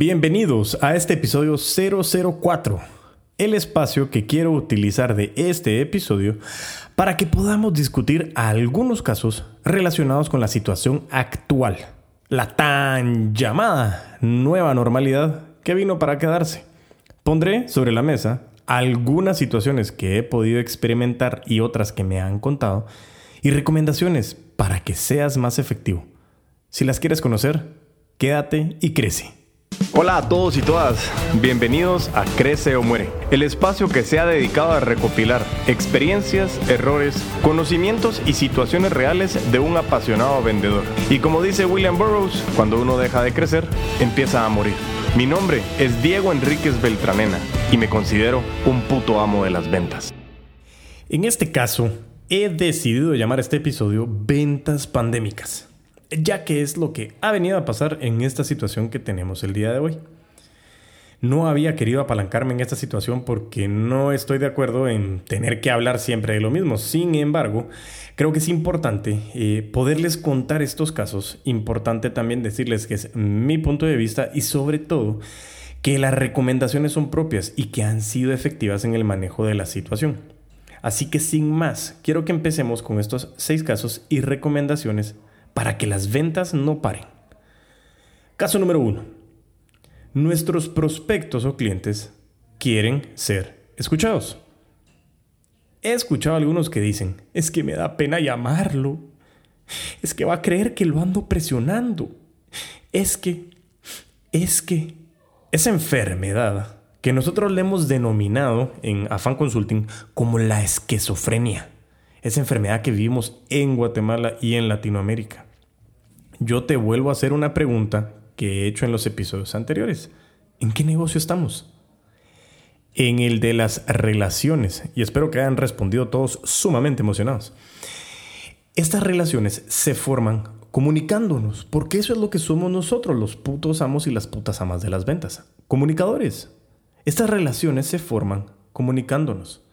Bienvenidos a este episodio 004, el espacio que quiero utilizar de este episodio para que podamos discutir algunos casos relacionados con la situación actual, la tan llamada nueva normalidad que vino para quedarse. Pondré sobre la mesa algunas situaciones que he podido experimentar y otras que me han contado y recomendaciones para que seas más efectivo. Si las quieres conocer, quédate y crece. Hola a todos y todas, bienvenidos a Crece o Muere, el espacio que se ha dedicado a recopilar experiencias, errores, conocimientos y situaciones reales de un apasionado vendedor. Y como dice William Burroughs, cuando uno deja de crecer, empieza a morir. Mi nombre es Diego Enríquez Beltranena y me considero un puto amo de las ventas. En este caso, he decidido llamar este episodio Ventas Pandémicas ya que es lo que ha venido a pasar en esta situación que tenemos el día de hoy. No había querido apalancarme en esta situación porque no estoy de acuerdo en tener que hablar siempre de lo mismo. Sin embargo, creo que es importante eh, poderles contar estos casos. Importante también decirles que es mi punto de vista y sobre todo que las recomendaciones son propias y que han sido efectivas en el manejo de la situación. Así que sin más, quiero que empecemos con estos seis casos y recomendaciones para que las ventas no paren. Caso número uno. Nuestros prospectos o clientes quieren ser escuchados. He escuchado a algunos que dicen, es que me da pena llamarlo. Es que va a creer que lo ando presionando. Es que, es que, esa enfermedad que nosotros le hemos denominado en Afan Consulting como la esquizofrenia. Esa enfermedad que vivimos en Guatemala y en Latinoamérica yo te vuelvo a hacer una pregunta que he hecho en los episodios anteriores. ¿En qué negocio estamos? En el de las relaciones, y espero que hayan respondido todos sumamente emocionados. Estas relaciones se forman comunicándonos, porque eso es lo que somos nosotros, los putos amos y las putas amas de las ventas, comunicadores. Estas relaciones se forman comunicándonos.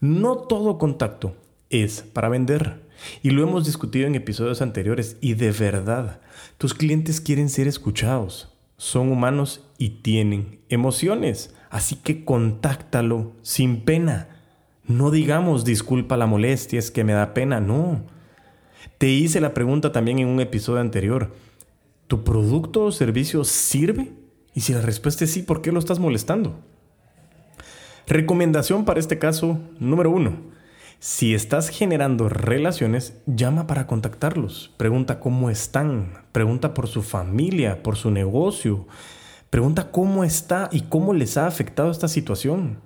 No todo contacto es para vender. Y lo hemos discutido en episodios anteriores y de verdad, tus clientes quieren ser escuchados. Son humanos y tienen emociones. Así que contáctalo sin pena. No digamos disculpa la molestia, es que me da pena, no. Te hice la pregunta también en un episodio anterior. ¿Tu producto o servicio sirve? Y si la respuesta es sí, ¿por qué lo estás molestando? Recomendación para este caso número uno si estás generando relaciones, llama para contactarlos. Pregunta cómo están. Pregunta por su familia, por su negocio. Pregunta cómo está y cómo les ha afectado esta situación.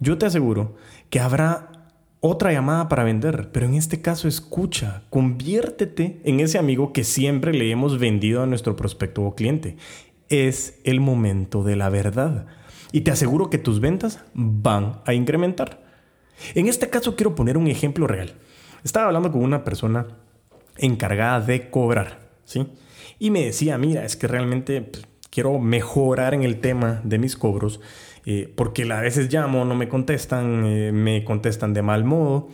Yo te aseguro que habrá otra llamada para vender, pero en este caso escucha, conviértete en ese amigo que siempre le hemos vendido a nuestro prospecto o cliente. Es el momento de la verdad. Y te aseguro que tus ventas van a incrementar. En este caso quiero poner un ejemplo real. Estaba hablando con una persona encargada de cobrar, ¿sí? Y me decía, mira, es que realmente pues, quiero mejorar en el tema de mis cobros, eh, porque a veces llamo, no me contestan, eh, me contestan de mal modo.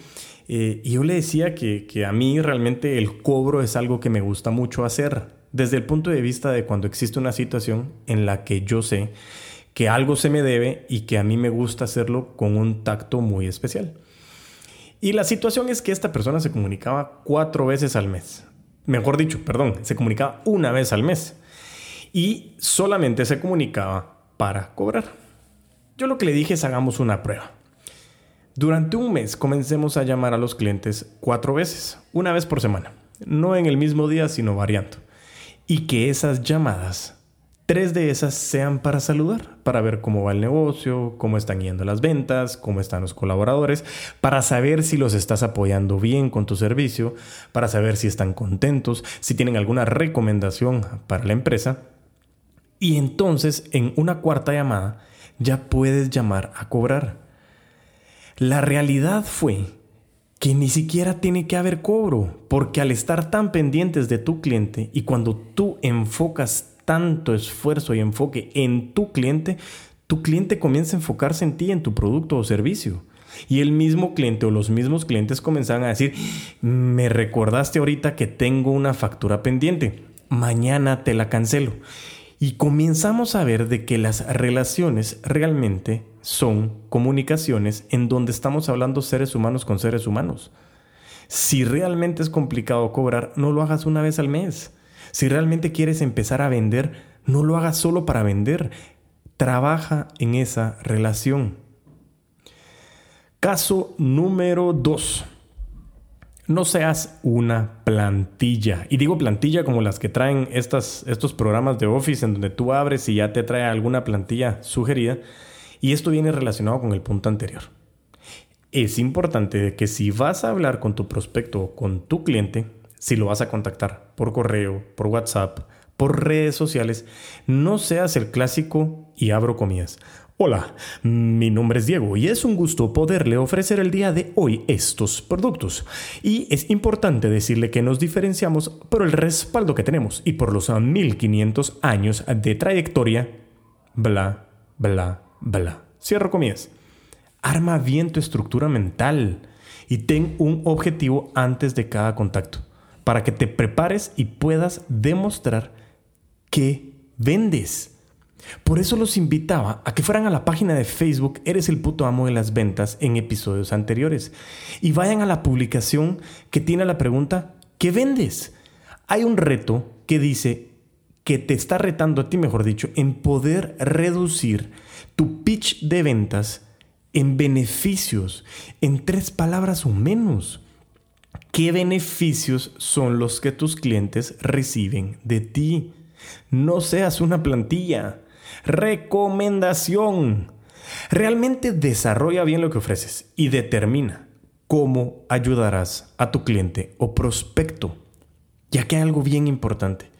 Eh, y yo le decía que, que a mí realmente el cobro es algo que me gusta mucho hacer, desde el punto de vista de cuando existe una situación en la que yo sé que algo se me debe y que a mí me gusta hacerlo con un tacto muy especial. Y la situación es que esta persona se comunicaba cuatro veces al mes. Mejor dicho, perdón, se comunicaba una vez al mes. Y solamente se comunicaba para cobrar. Yo lo que le dije es hagamos una prueba. Durante un mes comencemos a llamar a los clientes cuatro veces, una vez por semana. No en el mismo día, sino variando. Y que esas llamadas Tres de esas sean para saludar, para ver cómo va el negocio, cómo están yendo las ventas, cómo están los colaboradores, para saber si los estás apoyando bien con tu servicio, para saber si están contentos, si tienen alguna recomendación para la empresa. Y entonces en una cuarta llamada ya puedes llamar a cobrar. La realidad fue que ni siquiera tiene que haber cobro, porque al estar tan pendientes de tu cliente y cuando tú enfocas tanto esfuerzo y enfoque en tu cliente, tu cliente comienza a enfocarse en ti, en tu producto o servicio. Y el mismo cliente o los mismos clientes comienzan a decir, me recordaste ahorita que tengo una factura pendiente, mañana te la cancelo. Y comenzamos a ver de que las relaciones realmente son comunicaciones en donde estamos hablando seres humanos con seres humanos. Si realmente es complicado cobrar, no lo hagas una vez al mes. Si realmente quieres empezar a vender, no lo hagas solo para vender. Trabaja en esa relación. Caso número 2. No seas una plantilla. Y digo plantilla como las que traen estos programas de Office en donde tú abres y ya te trae alguna plantilla sugerida. Y esto viene relacionado con el punto anterior. Es importante que si vas a hablar con tu prospecto o con tu cliente, si lo vas a contactar por correo, por WhatsApp, por redes sociales, no seas el clásico y abro comillas. Hola, mi nombre es Diego y es un gusto poderle ofrecer el día de hoy estos productos. Y es importante decirle que nos diferenciamos por el respaldo que tenemos y por los 1500 años de trayectoria. Bla, bla, bla. Cierro comillas. Arma bien tu estructura mental y ten un objetivo antes de cada contacto para que te prepares y puedas demostrar que vendes. Por eso los invitaba a que fueran a la página de Facebook Eres el puto amo de las ventas en episodios anteriores y vayan a la publicación que tiene la pregunta ¿qué vendes? Hay un reto que dice que te está retando a ti, mejor dicho, en poder reducir tu pitch de ventas en beneficios, en tres palabras o menos. ¿Qué beneficios son los que tus clientes reciben de ti? No seas una plantilla. Recomendación. Realmente desarrolla bien lo que ofreces y determina cómo ayudarás a tu cliente o prospecto. Ya que hay algo bien importante.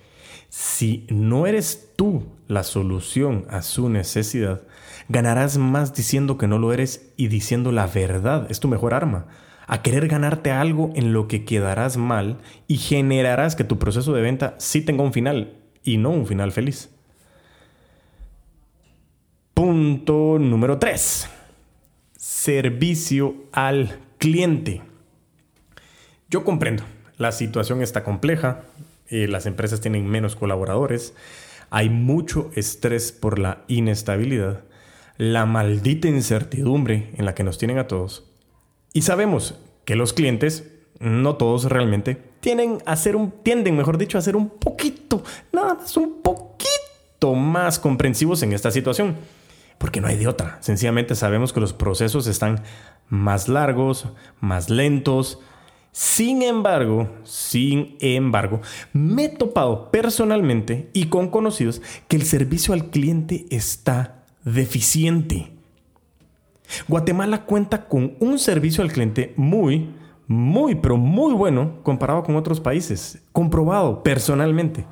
Si no eres tú la solución a su necesidad, ganarás más diciendo que no lo eres y diciendo la verdad. Es tu mejor arma. A querer ganarte algo en lo que quedarás mal y generarás que tu proceso de venta sí tenga un final y no un final feliz. Punto número 3. Servicio al cliente. Yo comprendo, la situación está compleja, eh, las empresas tienen menos colaboradores, hay mucho estrés por la inestabilidad, la maldita incertidumbre en la que nos tienen a todos. Y sabemos que los clientes, no todos realmente, tienden a ser un, tienden, mejor dicho, a ser un poquito, nada más un poquito más comprensivos en esta situación porque no hay de otra. Sencillamente sabemos que los procesos están más largos, más lentos. Sin embargo, sin embargo, me he topado personalmente y con conocidos que el servicio al cliente está deficiente. Guatemala cuenta con un servicio al cliente muy, muy, pero muy bueno comparado con otros países, comprobado personalmente.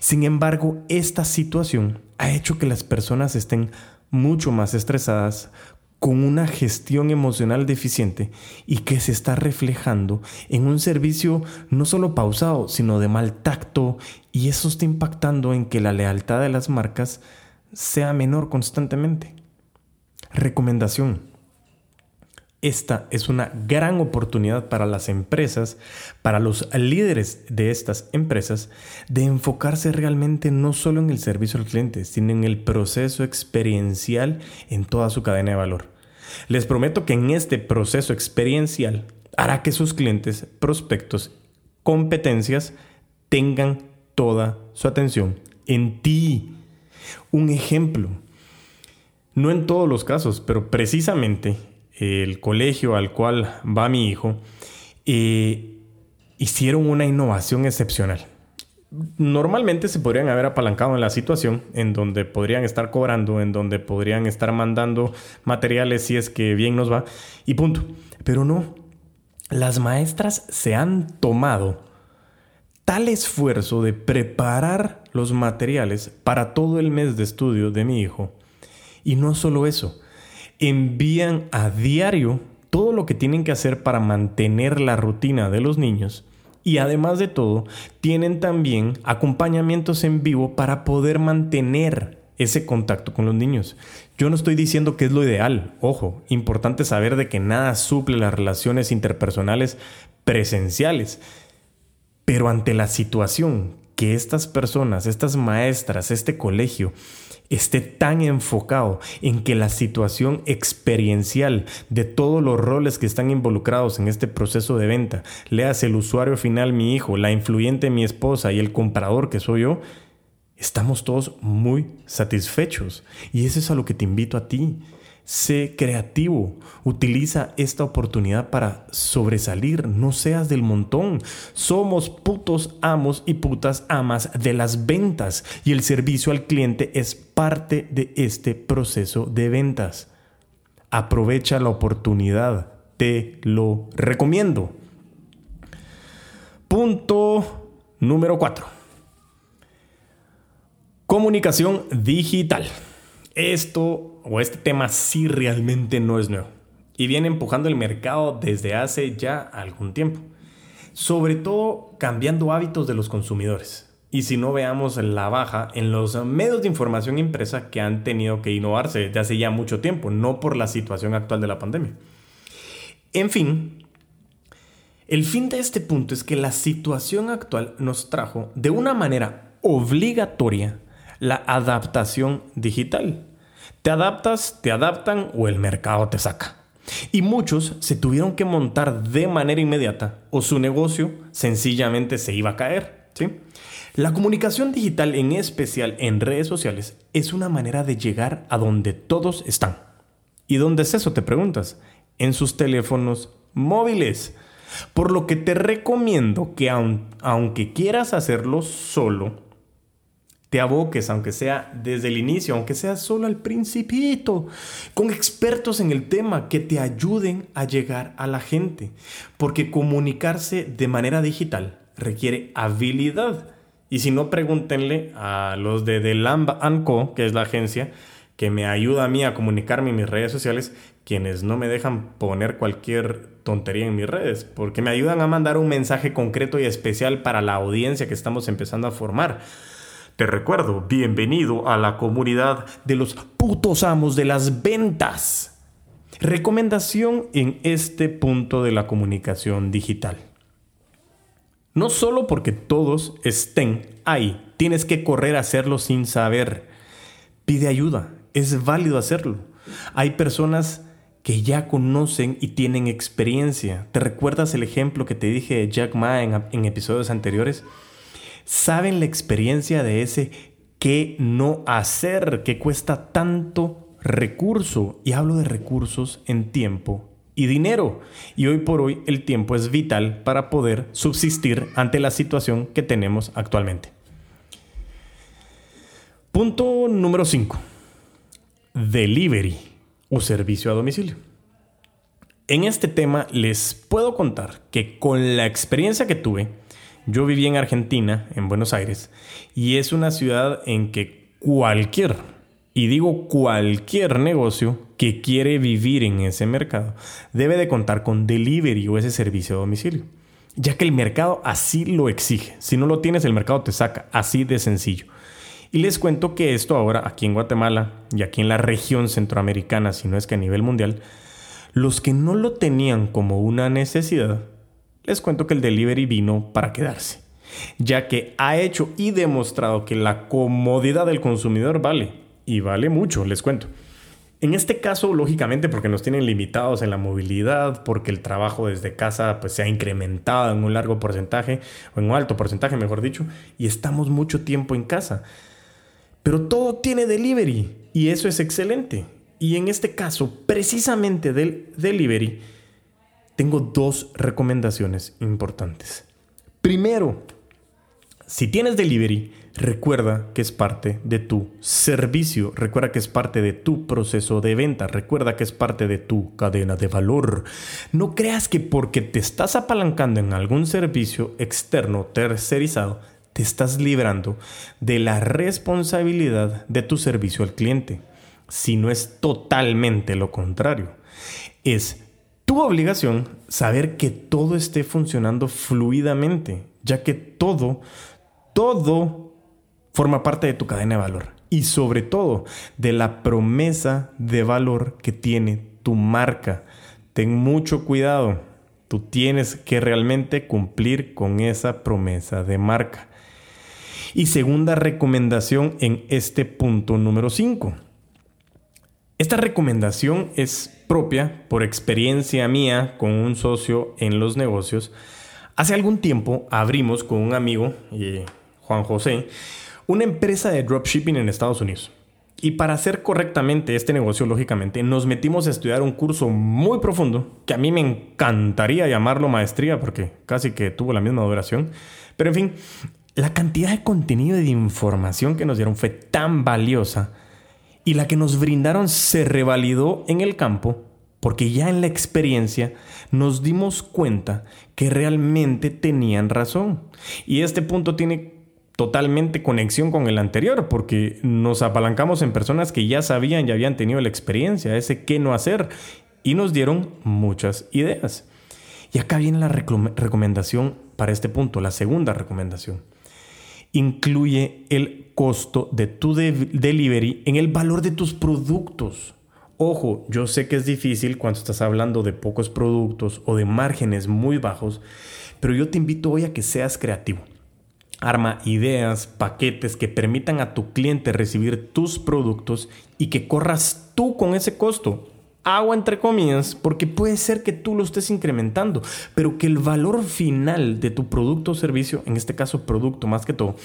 Sin embargo, esta situación ha hecho que las personas estén mucho más estresadas, con una gestión emocional deficiente y que se está reflejando en un servicio no solo pausado, sino de mal tacto y eso está impactando en que la lealtad de las marcas sea menor constantemente. Recomendación. Esta es una gran oportunidad para las empresas, para los líderes de estas empresas, de enfocarse realmente no solo en el servicio al cliente, sino en el proceso experiencial en toda su cadena de valor. Les prometo que en este proceso experiencial hará que sus clientes, prospectos, competencias tengan toda su atención en ti. Un ejemplo, no en todos los casos, pero precisamente el colegio al cual va mi hijo, eh, hicieron una innovación excepcional. Normalmente se podrían haber apalancado en la situación en donde podrían estar cobrando, en donde podrían estar mandando materiales si es que bien nos va, y punto. Pero no, las maestras se han tomado tal esfuerzo de preparar los materiales para todo el mes de estudio de mi hijo. Y no solo eso, envían a diario todo lo que tienen que hacer para mantener la rutina de los niños y además de todo, tienen también acompañamientos en vivo para poder mantener ese contacto con los niños. Yo no estoy diciendo que es lo ideal, ojo, importante saber de que nada suple las relaciones interpersonales presenciales, pero ante la situación que estas personas, estas maestras, este colegio, esté tan enfocado en que la situación experiencial de todos los roles que están involucrados en este proceso de venta, leas el usuario final mi hijo, la influyente mi esposa y el comprador que soy yo, estamos todos muy satisfechos. Y eso es a lo que te invito a ti. Sé creativo, utiliza esta oportunidad para sobresalir, no seas del montón. Somos putos amos y putas amas de las ventas y el servicio al cliente es parte de este proceso de ventas. Aprovecha la oportunidad, te lo recomiendo. Punto número 4. Comunicación digital. Esto o este tema sí realmente no es nuevo y viene empujando el mercado desde hace ya algún tiempo. Sobre todo cambiando hábitos de los consumidores. Y si no veamos la baja en los medios de información impresa que han tenido que innovarse desde hace ya mucho tiempo, no por la situación actual de la pandemia. En fin, el fin de este punto es que la situación actual nos trajo de una manera obligatoria la adaptación digital. Te adaptas, te adaptan o el mercado te saca. Y muchos se tuvieron que montar de manera inmediata o su negocio sencillamente se iba a caer. ¿sí? La comunicación digital, en especial en redes sociales, es una manera de llegar a donde todos están. ¿Y dónde es eso? Te preguntas. En sus teléfonos móviles. Por lo que te recomiendo que aunque quieras hacerlo solo, te aboques, aunque sea desde el inicio, aunque sea solo al principito, con expertos en el tema que te ayuden a llegar a la gente. Porque comunicarse de manera digital requiere habilidad. Y si no, pregúntenle a los de The Lamb Co., que es la agencia que me ayuda a mí a comunicarme en mis redes sociales, quienes no me dejan poner cualquier tontería en mis redes, porque me ayudan a mandar un mensaje concreto y especial para la audiencia que estamos empezando a formar. Te recuerdo, bienvenido a la comunidad de los putos amos de las ventas. Recomendación en este punto de la comunicación digital. No solo porque todos estén ahí, tienes que correr a hacerlo sin saber. Pide ayuda, es válido hacerlo. Hay personas que ya conocen y tienen experiencia. ¿Te recuerdas el ejemplo que te dije de Jack Ma en, en episodios anteriores? Saben la experiencia de ese qué no hacer, que cuesta tanto recurso. Y hablo de recursos en tiempo y dinero. Y hoy por hoy el tiempo es vital para poder subsistir ante la situación que tenemos actualmente. Punto número 5. Delivery o servicio a domicilio. En este tema les puedo contar que con la experiencia que tuve, yo viví en Argentina, en Buenos Aires, y es una ciudad en que cualquier, y digo cualquier negocio que quiere vivir en ese mercado, debe de contar con delivery o ese servicio a domicilio, ya que el mercado así lo exige. Si no lo tienes, el mercado te saca, así de sencillo. Y les cuento que esto ahora aquí en Guatemala y aquí en la región centroamericana, si no es que a nivel mundial, los que no lo tenían como una necesidad, les cuento que el delivery vino para quedarse, ya que ha hecho y demostrado que la comodidad del consumidor vale, y vale mucho, les cuento. En este caso, lógicamente, porque nos tienen limitados en la movilidad, porque el trabajo desde casa pues, se ha incrementado en un largo porcentaje, o en un alto porcentaje, mejor dicho, y estamos mucho tiempo en casa. Pero todo tiene delivery, y eso es excelente. Y en este caso, precisamente del delivery, tengo dos recomendaciones importantes. Primero, si tienes delivery, recuerda que es parte de tu servicio, recuerda que es parte de tu proceso de venta, recuerda que es parte de tu cadena de valor. No creas que porque te estás apalancando en algún servicio externo tercerizado, te estás librando de la responsabilidad de tu servicio al cliente, si no es totalmente lo contrario. Es tu obligación saber que todo esté funcionando fluidamente, ya que todo, todo forma parte de tu cadena de valor y sobre todo de la promesa de valor que tiene tu marca. Ten mucho cuidado, tú tienes que realmente cumplir con esa promesa de marca. Y segunda recomendación en este punto número 5. Esta recomendación es propia por experiencia mía con un socio en los negocios. Hace algún tiempo abrimos con un amigo, eh, Juan José, una empresa de dropshipping en Estados Unidos. Y para hacer correctamente este negocio, lógicamente, nos metimos a estudiar un curso muy profundo, que a mí me encantaría llamarlo maestría, porque casi que tuvo la misma duración. Pero en fin, la cantidad de contenido y de información que nos dieron fue tan valiosa y la que nos brindaron se revalidó en el campo porque ya en la experiencia nos dimos cuenta que realmente tenían razón. Y este punto tiene totalmente conexión con el anterior, porque nos apalancamos en personas que ya sabían y habían tenido la experiencia, ese qué no hacer, y nos dieron muchas ideas. Y acá viene la recomendación para este punto, la segunda recomendación. Incluye el costo de tu delivery en el valor de tus productos. Ojo, yo sé que es difícil cuando estás hablando de pocos productos o de márgenes muy bajos, pero yo te invito hoy a que seas creativo. Arma ideas, paquetes que permitan a tu cliente recibir tus productos y que corras tú con ese costo. Agua entre comillas, porque puede ser que tú lo estés incrementando, pero que el valor final de tu producto o servicio, en este caso producto más que todo,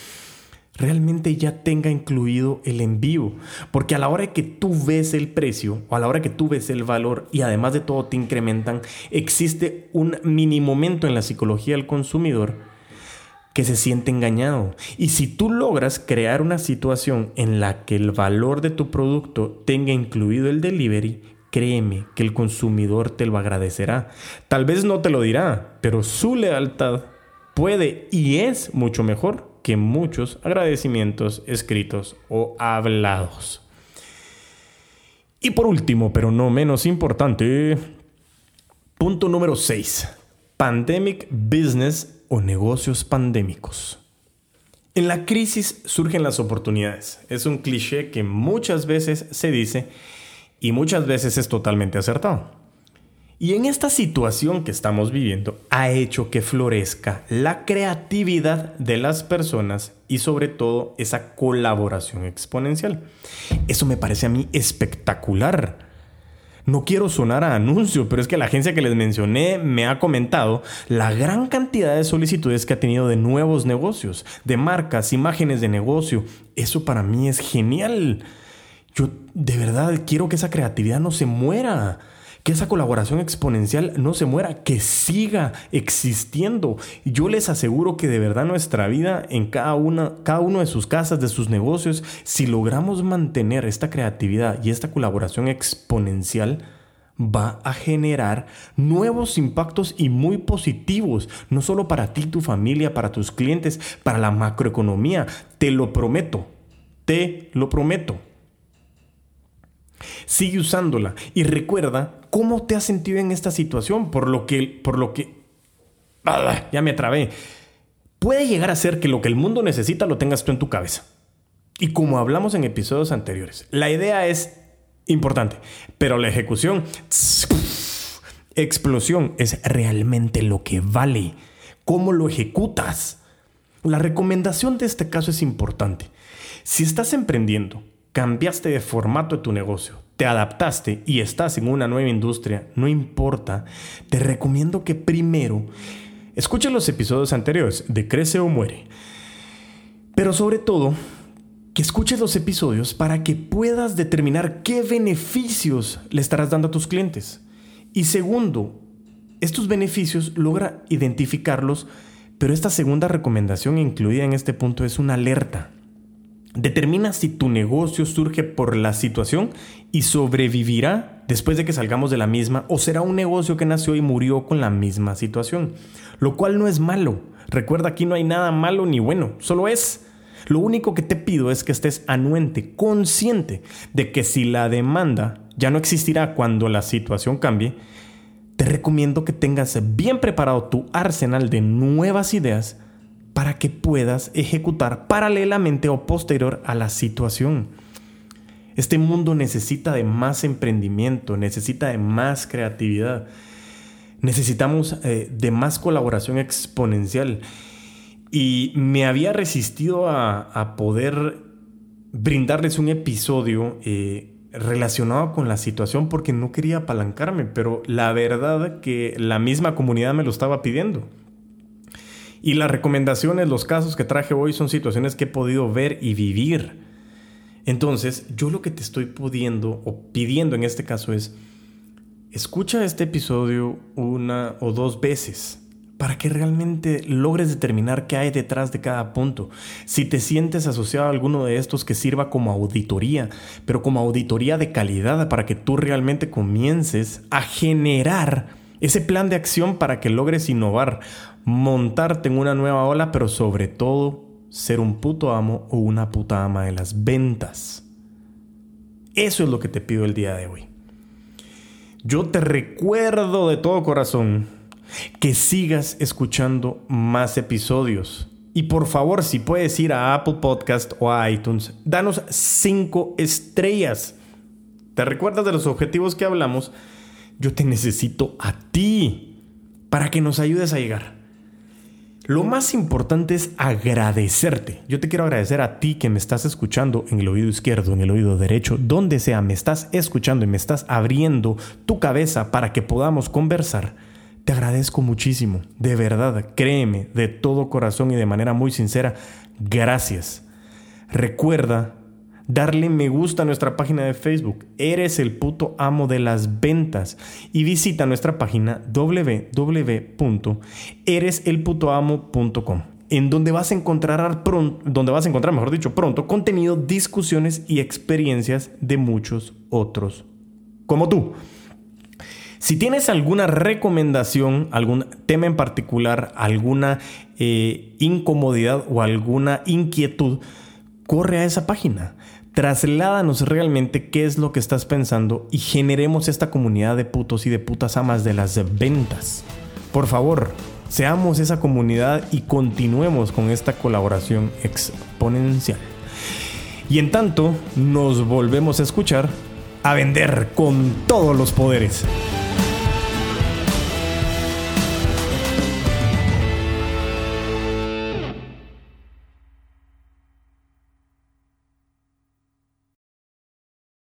realmente ya tenga incluido el envío. Porque a la hora que tú ves el precio o a la hora que tú ves el valor y además de todo te incrementan, existe un mini momento en la psicología del consumidor que se siente engañado. Y si tú logras crear una situación en la que el valor de tu producto tenga incluido el delivery, créeme que el consumidor te lo agradecerá. Tal vez no te lo dirá, pero su lealtad puede y es mucho mejor que muchos agradecimientos escritos o hablados. Y por último, pero no menos importante, punto número 6. Pandemic Business o negocios pandémicos. En la crisis surgen las oportunidades. Es un cliché que muchas veces se dice y muchas veces es totalmente acertado. Y en esta situación que estamos viviendo ha hecho que florezca la creatividad de las personas y sobre todo esa colaboración exponencial. Eso me parece a mí espectacular. No quiero sonar a anuncio, pero es que la agencia que les mencioné me ha comentado la gran cantidad de solicitudes que ha tenido de nuevos negocios, de marcas, imágenes de negocio. Eso para mí es genial. Yo de verdad quiero que esa creatividad no se muera que esa colaboración exponencial no se muera, que siga existiendo. Yo les aseguro que de verdad nuestra vida en cada, una, cada uno de sus casas, de sus negocios, si logramos mantener esta creatividad y esta colaboración exponencial, va a generar nuevos impactos y muy positivos, no solo para ti, tu familia, para tus clientes, para la macroeconomía. Te lo prometo, te lo prometo. Sigue usándola y recuerda cómo te has sentido en esta situación, por lo que, por lo que, ya me trabé. Puede llegar a ser que lo que el mundo necesita lo tengas tú en tu cabeza. Y como hablamos en episodios anteriores, la idea es importante, pero la ejecución, explosión, es realmente lo que vale. ¿Cómo lo ejecutas? La recomendación de este caso es importante. Si estás emprendiendo, cambiaste de formato de tu negocio, te adaptaste y estás en una nueva industria, no importa, te recomiendo que primero escuches los episodios anteriores de Crece o Muere. Pero sobre todo, que escuches los episodios para que puedas determinar qué beneficios le estarás dando a tus clientes. Y segundo, estos beneficios logra identificarlos, pero esta segunda recomendación incluida en este punto es una alerta. Determina si tu negocio surge por la situación y sobrevivirá después de que salgamos de la misma o será un negocio que nació y murió con la misma situación. Lo cual no es malo. Recuerda, aquí no hay nada malo ni bueno, solo es. Lo único que te pido es que estés anuente, consciente de que si la demanda ya no existirá cuando la situación cambie, te recomiendo que tengas bien preparado tu arsenal de nuevas ideas para que puedas ejecutar paralelamente o posterior a la situación. Este mundo necesita de más emprendimiento, necesita de más creatividad, necesitamos eh, de más colaboración exponencial. Y me había resistido a, poder brindarles un episodio eh, relacionado con la situación porque no quería apalancarme, pero la verdad que la misma comunidad me lo estaba pidiendo. Y las recomendaciones, los casos que traje hoy son situaciones que he podido ver y vivir. Entonces, yo lo que te estoy pudiendo o pidiendo en este caso es, escucha este episodio una o dos veces para que realmente logres determinar qué hay detrás de cada punto. Si te sientes asociado a alguno de estos que sirva como auditoría, pero como auditoría de calidad para que tú realmente comiences a generar ese plan de acción para que logres innovar, montarte en una nueva ola, pero sobre todo ser un puto amo o una puta ama de las ventas. Eso es lo que te pido el día de hoy. Yo te recuerdo de todo corazón que sigas escuchando más episodios. Y por favor, si puedes ir a Apple Podcast o a iTunes, danos 5 estrellas. ¿Te recuerdas de los objetivos que hablamos? Yo te necesito a ti para que nos ayudes a llegar. Lo más importante es agradecerte. Yo te quiero agradecer a ti que me estás escuchando en el oído izquierdo, en el oído derecho, donde sea, me estás escuchando y me estás abriendo tu cabeza para que podamos conversar te agradezco muchísimo, de verdad, créeme, de todo corazón y de manera muy sincera, gracias. Recuerda darle me gusta a nuestra página de Facebook, Eres el puto amo de las ventas, y visita nuestra página www.ereselputoamo.com en donde vas a encontrar pronto, donde vas a encontrar, mejor dicho, pronto contenido, discusiones y experiencias de muchos otros como tú. Si tienes alguna recomendación, algún tema en particular, alguna eh, incomodidad o alguna inquietud, corre a esa página. Trasládanos realmente qué es lo que estás pensando y generemos esta comunidad de putos y de putas amas de las ventas. Por favor, seamos esa comunidad y continuemos con esta colaboración exponencial. Y en tanto, nos volvemos a escuchar a vender con todos los poderes.